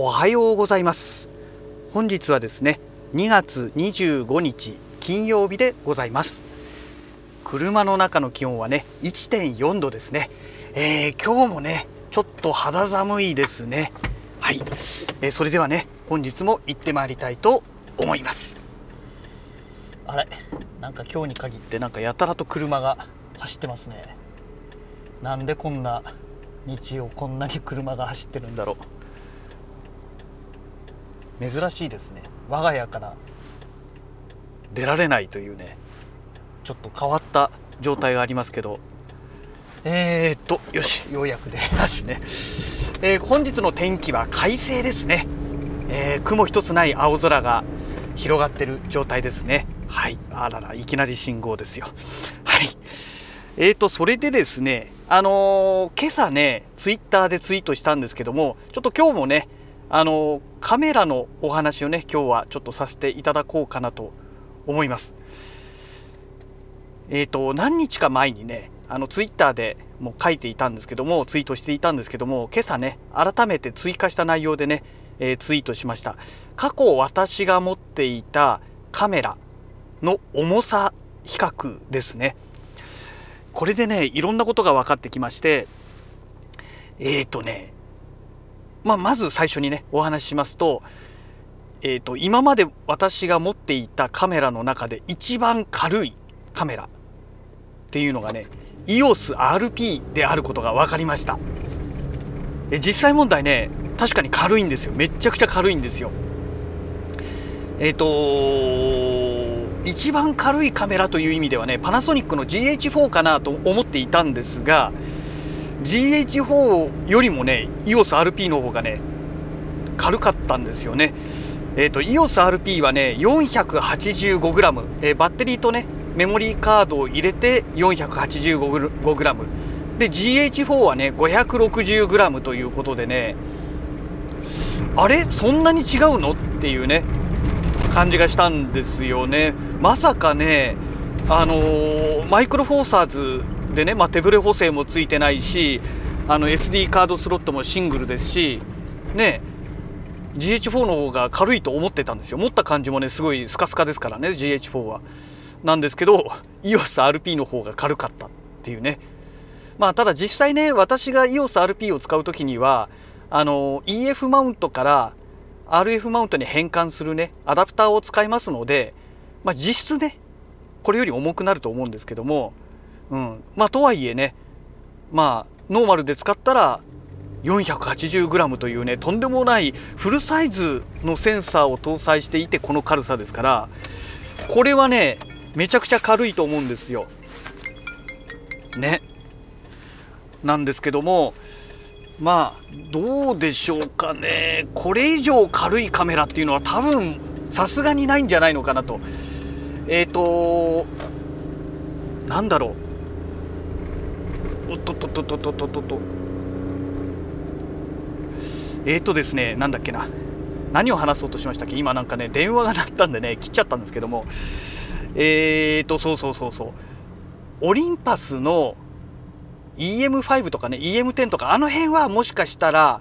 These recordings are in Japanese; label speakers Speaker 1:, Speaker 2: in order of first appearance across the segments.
Speaker 1: おはようございます。本日はですね2月25日金曜日でございます。車の中の気温はね1.4度ですね、えー、今日もねちょっと肌寒いですね。はい、えー、それではね本日も行ってまいりたいと思います。あれなんか今日に限ってなんかやたらと車が走ってますね。なんでこんな日曜こんなに車が走ってるんだろう。珍しいですね。我が家から出られないというねちょっと変わった状態がありますけど。えー、っとよし。ようやく出ますね、えー、本日の天気は快晴ですね、えー、雲一つない青空が広がってる状態ですね。はい。あららいきなり信号ですよ。はい。えーとそれでですねあのー、今朝ねツイッターでツイートしたんですけどもちょっと今日もねあの、カメラのお話をね今日はちょっとさせていただこうかなと思います。えっ、ー、と何日か前にねあのツイッターでも書いていたんですけどもツイートしていたんですけども今朝ね改めて追加した内容でね、えツイートしました。過去私が持っていたカメラの重さ比較ですね。これでねいろんなことが分かってきましてえっ、ー、とねまあ、まず最初にねお話ししますと,、えーと、今まで私が持っていたカメラの中で一番軽いカメラっていうのがね EOSRP であることが分かりました。え実際問題ね確かに軽いんですよ。めちゃくちゃ軽いんですよ。えっ、ー、と一番軽いカメラという意味ではねパナソニックの GH4 かなと思っていたんですが GH4 よりもね EOSRP の方がね軽かったんですよね。えっ、ー、と EOSRP はね 485g、えー、バッテリーとねメモリーカードを入れて 485g で GH4 はね 560g ということでねあれ？そんなに違うの？っていうね感じがしたんですよね。まさかねあのー、マイクロフォーサーズでね、まあ、手ブレ補正もついてないしあの SD カードスロットもシングルですしね GH4 の方が軽いと思ってたんですよ。持った感じもねすごいスカスカですからね GH4 は。なんですけど EOSRP の方が軽かったっていうね。まあただ実際ね私が EOSRP を使う時にはあの EF マウントから RF マウントに変換するねアダプターを使いますので、まあ、実質ねこれより重くなると思うんですけども、うん、まあとはいえねまあノーマルで使ったら 480g というねとんでもないフルサイズのセンサーを搭載していてこの軽さですからこれはねめちゃくちゃ軽いと思うんですよ。ね。なんですけどもまあどうでしょうかねこれ以上軽いカメラっていうのは多分さすがにないんじゃないのかなとえっ、ー、となんだろうおっとっとっとっとっとっとっと。えーとですねなんだっけな。何を話そうとしましたっけ？今なんかね電話が鳴ったんでね切っちゃったんですけども。えーとそうそうそうそう。オリンパスの EM5 とかね EM10 とかあの辺はもしかしたら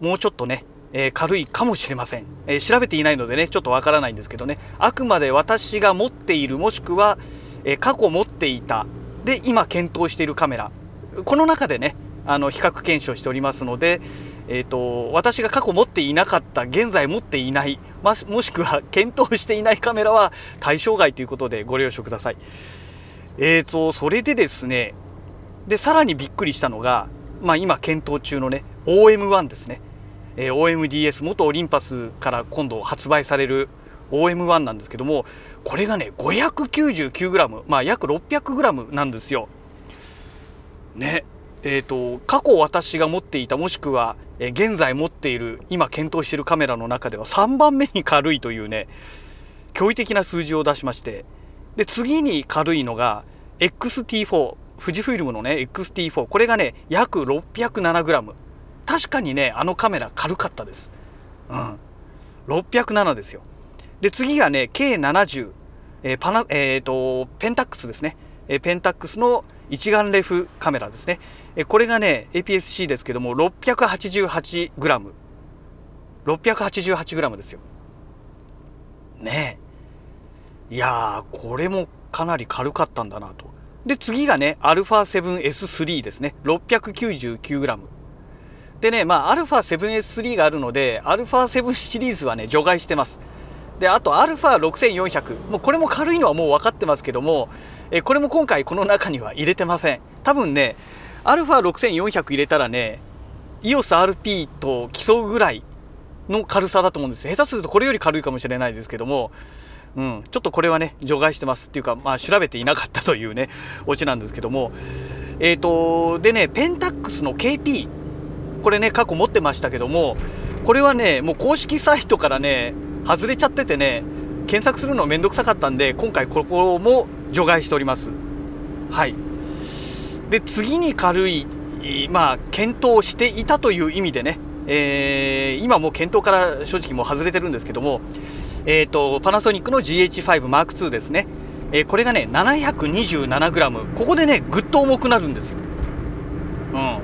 Speaker 1: もうちょっとね、えー、軽いかもしれません、えー、調べていないのでねちょっとわからないんですけどね。あくまで私が持っているもしくは、えー、過去持っていたで今検討しているカメラこの中でねあの比較検証しておりますので、えーと、私が過去持っていなかった現在持っていないまもしくは検討していないカメラは対象外ということでご了承ください。えーとそれでですねでさらにびっくりしたのが、まあ、今検討中のね OM1 ですね、えー、OMDS 元オリンパスから今度発売される OM1 なんですけどもこれがね 599g まあ約 600g なんですよ。ねえーと、過去私が持っていたもしくは、えー、現在持っている今検討しているカメラの中では3番目に軽いというね驚異的な数字を出しましてで次に軽いのが XT4 富士フイルムのね XT4 これがね約 607g 確かにねあのカメラ軽かったです。うん。607ですよ。で次がね K70 えー、パナえーと、ペンタックスですね、えー、ペンタックスの一眼レフカメラですね、えー、これがね APS-C ですけども 688g 688g ですよねえいやーこれもかなり軽かったんだなとで次がね α7S3 ですね 699g でねまあ α7S3 があるので α7 シリーズはね除外してます であと α6400 もうこれも軽いのはもう分かってますけどもえこれも今回この中には入れてません。多分ね α6400 入れたらね EOSRP と競うぐらいの軽さだと思うんです。下手するとこれより軽いかもしれないですけどもうん、ちょっとこれはね除外してますっていうか、まあ、調べていなかったというねオチなんですけども。え、ー、とでねペンタックスの KP これね過去持ってましたけどもこれはねもう公式サイトからね外れちゃっててね検索するのめんどくさかったんで今回ここも除外しております。はい。で次に軽いまあ検討していたという意味でね、えー、今もう検討から正直もう外れてるんですけどもえーと、パナソニックの GH5M2 ですね、えー、これがね 727g ここでねぐっと重くなるんですよ、うん、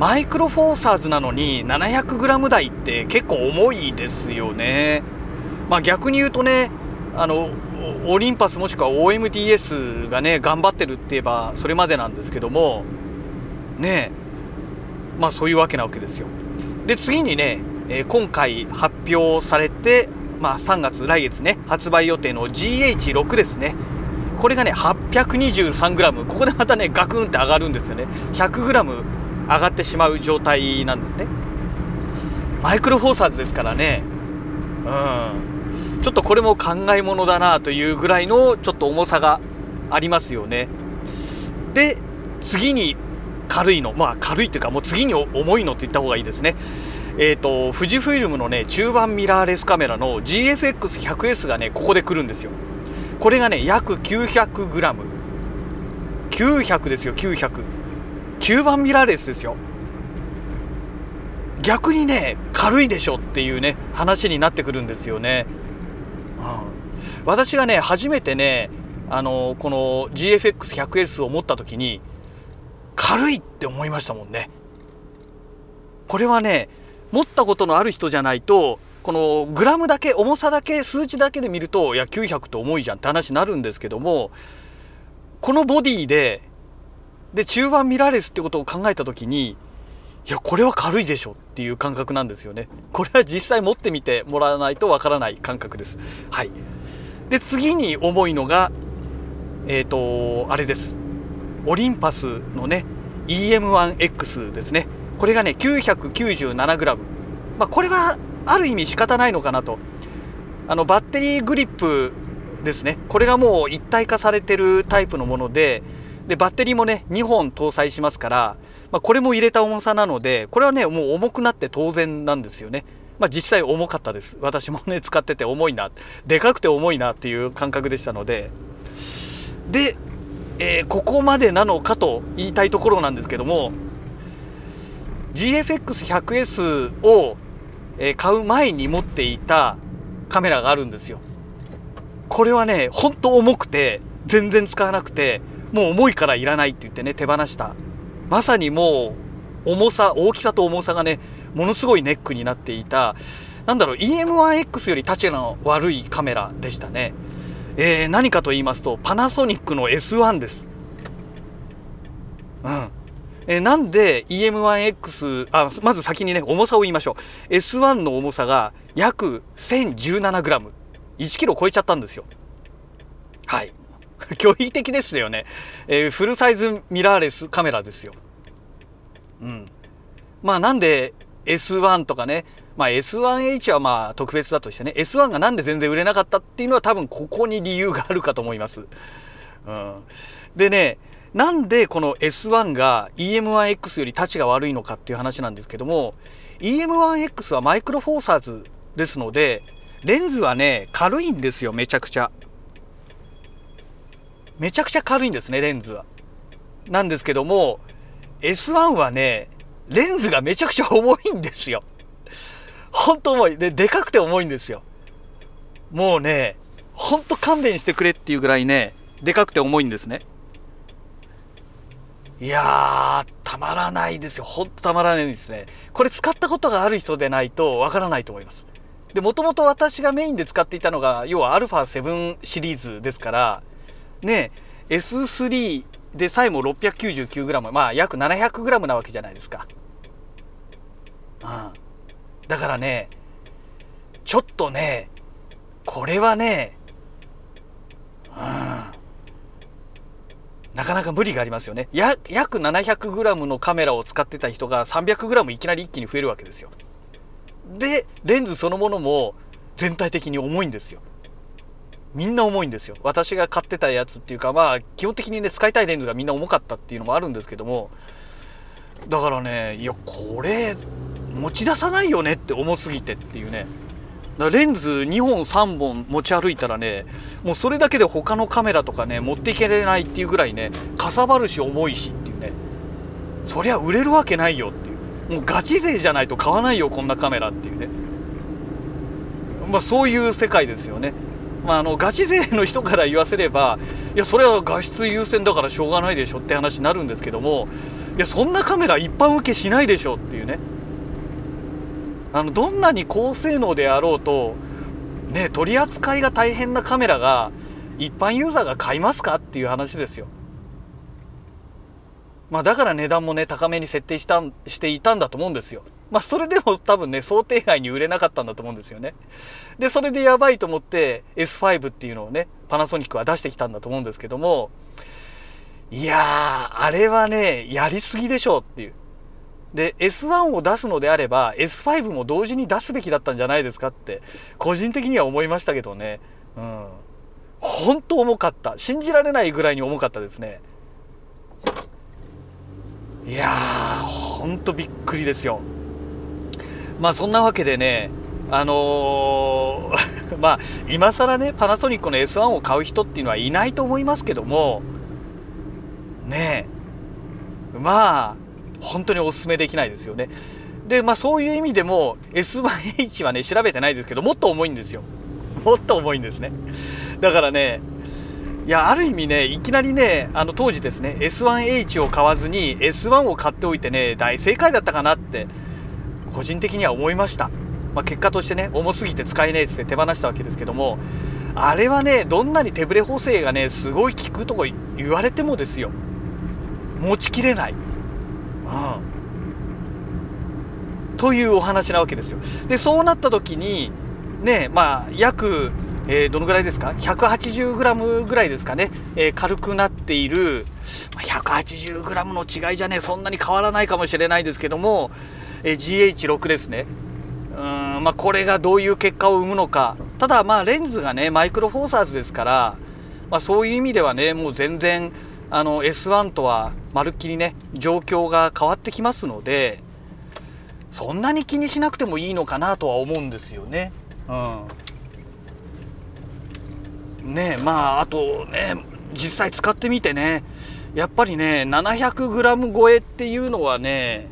Speaker 1: マイクロフォーサーズなのに 700g 台って結構重いですよね。まあ逆に言うとねあのオリンパスもしくは OMDS がね頑張ってるって言えばそれまでなんですけどもねまあそういうわけなわけですよ。で次にねえ、今回発表されて、まあ、3月来月ね発売予定の GH6 ですね。これがね 823g ここでまたねガクンって上がるんですよね。100g 上がってしまう状態なんですね。マイクロフォーサーズですからね。うん。ちょっとこれも考えものだなというぐらいのちょっと重さがありますよね。で次に軽いの。まあ軽いっていうかもう次に重いのって言った方がいいですね。えーと、富士フイルムのね中盤ミラーレスカメラの GFX100S がねここで来るんですよ。これがね約 900g900 ですよ900中盤ミラーレスですよ。逆にね軽いでしょっていうね話になってくるんですよね、うん、私がね初めてねあのこの GFX100S を持った時に軽いって思いましたもんね。これはね持ったことのある人じゃないとこのグラムだけ重さだけ数値だけで見るといや900って重いじゃんって話になるんですけどもこのボディでで中盤ミラーレスってことを考えた時にいやこれは軽いでしょっていう感覚なんですよね。これは実際持ってみてもらわないとわからない感覚です。はい。で次に重いのがえっ、ー、とあれです。オリンパスのね EM1X ですね。これがね 997g、まあ、これはある意味仕方ないのかなと。あのバッテリーグリップですね。これがもう一体化されてるタイプのものででバッテリーもね2本搭載しますから、まあ、これも入れた重さなのでこれはねもう重くなって当然なんですよね。まあ、実際重かったです。私もね使ってて重いなでかくて重いなっていう感覚でしたので。で、えー、ここまでなのかと言いたいところなんですけども GFX100S を、え買う前に持っていたカメラがあるんですよ。これはねほんと重くて全然使わなくてもう重いからいらないって言ってね手放した。まさにもう重さ大きさと重さがねものすごいネックになっていた。なんだろう EM1X より立ちの悪いカメラでしたね、えー、何かと言いますとパナソニックの S1 です。うん。えー、なんで EM1X あまず先にね重さを言いましょう。S1 の重さが約 1017g1 キロ超えちゃったんですよ。はい。驚異的ですよね、えー、フルサイズミラーレスカメラですよ。うん。まあなんで S1 とかね。まあ S1H はまあ特別だとしてね。S1 がなんで全然売れなかったっていうのは多分ここに理由があるかと思います。うん、でねなんでこの S1 が EM1X より立ちが悪いのかっていう話なんですけども EM1X はマイクロフォーサーズですのでレンズはね軽いんですよめちゃくちゃ。めちゃくちゃ軽いんですねレンズは。なんですけども S1 はねレンズがめちゃくちゃ重いんですよ。ほんと重い。ででかくて重いんですよ。もうねほんと勘弁してくれっていうぐらいねでかくて重いんですね。いやー、まらないですよ。ほんとたまらないですね。これ使ったことがある人でないとわからないと思います。でもともと私がメインで使っていたのが要は α7 シリーズですからね S3 でさえも 699g まあ約 700g なわけじゃないですかうんだからねちょっとねこれはねうんなかなか無理がありますよね。や約 700g のカメラを使ってた人が 300g いきなり一気に増えるわけですよ。で、レンズそのものも全体的に重いんですよ。みんな重いんですよ。私が買ってたやつっていうか、まあ、基本的にね、使いたいレンズがみんな重かったっていうのもあるんですけども、だからね、いや、これ、持ち出さないよねって重すぎてっていうね。だからレンズ2本3本持ち歩いたらねもうそれだけで他のカメラとかね持っていけれないっていうぐらいねかさばるし重いしっていうね。そりゃ売れるわけないよっていう。もうガチ勢じゃないと買わないよこんなカメラっていうね。まあそういう世界ですよね。まあ、あのガチ勢の人から言わせればいやそれは画質優先だからしょうがないでしょって話になるんですけどもいやそんなカメラ一般受けしないでしょっていうねあのどんなに高性能であろうとね取り扱いが大変なカメラが一般ユーザーが買いますかっていう話ですよ。まあだから値段もね高めに設定したしていたんだと思うんですよ。まあそれでも多分ね想定外に売れなかったんだと思うんですよね。でそれでやばいと思って S5 っていうのをねパナソニックは出してきたんだと思うんですけどもいやーあれはねやりすぎでしょうっていう。で S1 を出すのであれば S5 も同時に出すべきだったんじゃないですかって個人的には思いましたけどね。うん。本当重かった。信じられないぐらいに重かったですね。いやーほんとびっくりですよ。まあそんなわけでねあのー まあ今更ねパナソニックの S1 を買う人っていうのはいないと思いますけどもねえまあ本当にお勧めできないですよね。で、まあそういう意味でも S1H はね、調べてないですけど、もっと重いんですよ。もっと重いんですね。だからね、いや、ある意味ね、いきなりね、あの当時ですね、S1H を買わずに S1 を買っておいてね、大正解だったかなって、個人的には思いました。まあ、結果としてね、重すぎて使えねえっつって手放したわけですけども、あれはね、どんなに手ブレ補正がね、すごい効くとか言われてもですよ、持ちきれない。うん、というお話なわけですよ。でそうなった時にねまあ約、えー、どのぐらいですか？180g ぐらいですかね、えー、軽くなっている 180g の違いじゃねそんなに変わらないかもしれないですけども、え、GH6 ですね。うんまあ、これがどういう結果を生むのかただまあレンズがねマイクロフォーサーズですから、まあ、そういう意味ではねもう全然あの S1 とはまるっきりね状況が変わってきますのでそんなに気にしなくてもいいのかなとは思うんですよね。うん、ねまああとね実際使ってみてねやっぱりね 700g 超えっていうのはね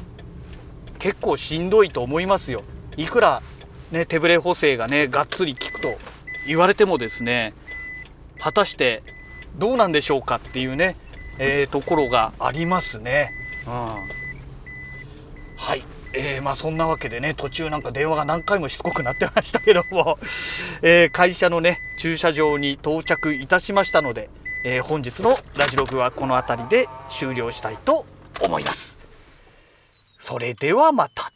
Speaker 1: 結構しんどいと思いますよ。いくらね手ブレ補正がねがっつり効くと言われてもですね果たしてどうなんでしょうかっていうねえー、ところがありますね。うん、はい。えー、まあそんなわけでね途中なんか電話が何回もしつこくなってましたけども、えー、会社のね駐車場に到着いたしましたので、えー、本日のラジログはこの辺りで終了したいと思います。それではまた。